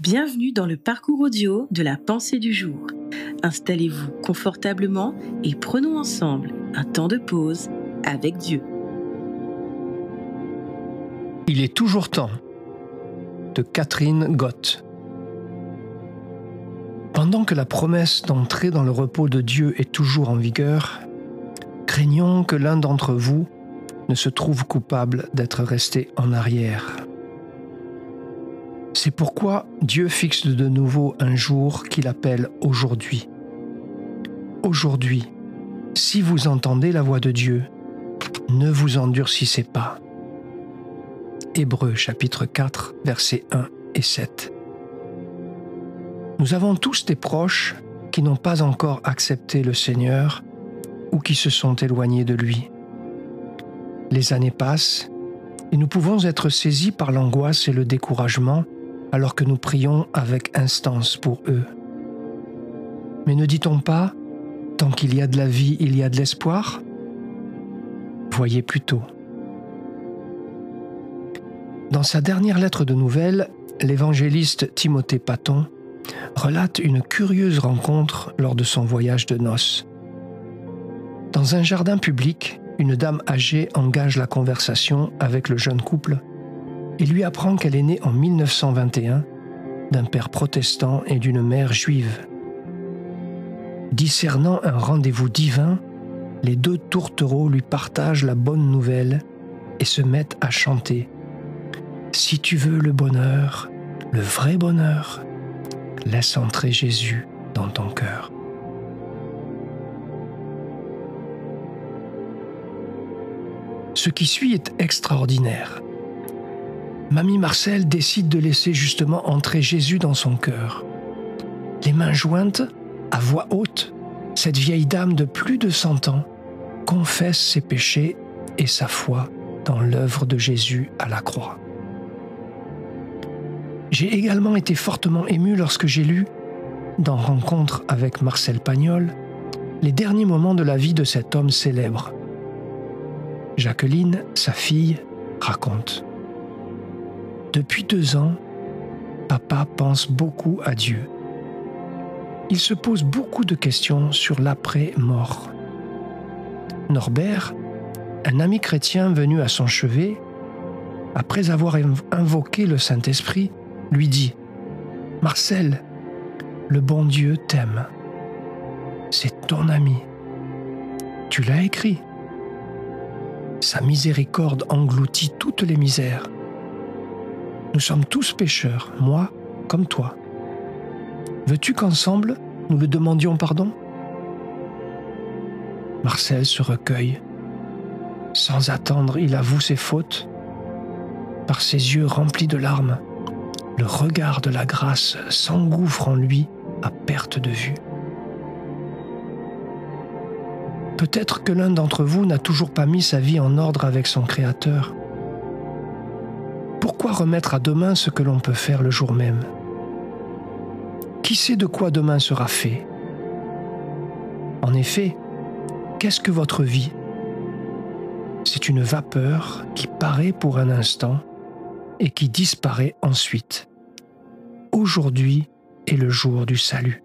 Bienvenue dans le parcours audio de la pensée du jour. Installez-vous confortablement et prenons ensemble un temps de pause avec Dieu. Il est toujours temps de Catherine Gott. Pendant que la promesse d'entrer dans le repos de Dieu est toujours en vigueur, craignons que l'un d'entre vous ne se trouve coupable d'être resté en arrière. C'est pourquoi Dieu fixe de nouveau un jour qu'il appelle aujourd'hui. Aujourd'hui, si vous entendez la voix de Dieu, ne vous endurcissez pas. Hébreux chapitre 4 versets 1 et 7. Nous avons tous des proches qui n'ont pas encore accepté le Seigneur ou qui se sont éloignés de lui. Les années passent et nous pouvons être saisis par l'angoisse et le découragement alors que nous prions avec instance pour eux. Mais ne dit-on pas, tant qu'il y a de la vie, il y a de l'espoir? Voyez plutôt. Dans sa dernière lettre de nouvelles, l'évangéliste Timothée Paton relate une curieuse rencontre lors de son voyage de noces. Dans un jardin public, une dame âgée engage la conversation avec le jeune couple et lui apprend qu'elle est née en 1921 d'un père protestant et d'une mère juive. Discernant un rendez-vous divin, les deux tourtereaux lui partagent la bonne nouvelle et se mettent à chanter. Si tu veux le bonheur, le vrai bonheur, laisse entrer Jésus dans ton cœur. Ce qui suit est extraordinaire. Mamie Marcel décide de laisser justement entrer Jésus dans son cœur. Les mains jointes, à voix haute, cette vieille dame de plus de cent ans confesse ses péchés et sa foi dans l'œuvre de Jésus à la croix. J'ai également été fortement ému lorsque j'ai lu, dans Rencontre avec Marcel Pagnol, les derniers moments de la vie de cet homme célèbre. Jacqueline, sa fille, raconte. Depuis deux ans, papa pense beaucoup à Dieu. Il se pose beaucoup de questions sur l'après-mort. Norbert, un ami chrétien venu à son chevet, après avoir invoqué le Saint-Esprit, lui dit Marcel, le bon Dieu t'aime. C'est ton ami. Tu l'as écrit. Sa miséricorde engloutit toutes les misères. Nous sommes tous pécheurs, moi comme toi. Veux-tu qu'ensemble, nous le demandions pardon? Marcel se recueille. Sans attendre, il avoue ses fautes. Par ses yeux remplis de larmes, le regard de la grâce s'engouffre en lui à perte de vue. Peut-être que l'un d'entre vous n'a toujours pas mis sa vie en ordre avec son Créateur pourquoi remettre à demain ce que l'on peut faire le jour même? Qui sait de quoi demain sera fait? En effet, qu'est-ce que votre vie? C'est une vapeur qui paraît pour un instant et qui disparaît ensuite. Aujourd'hui est le jour du salut.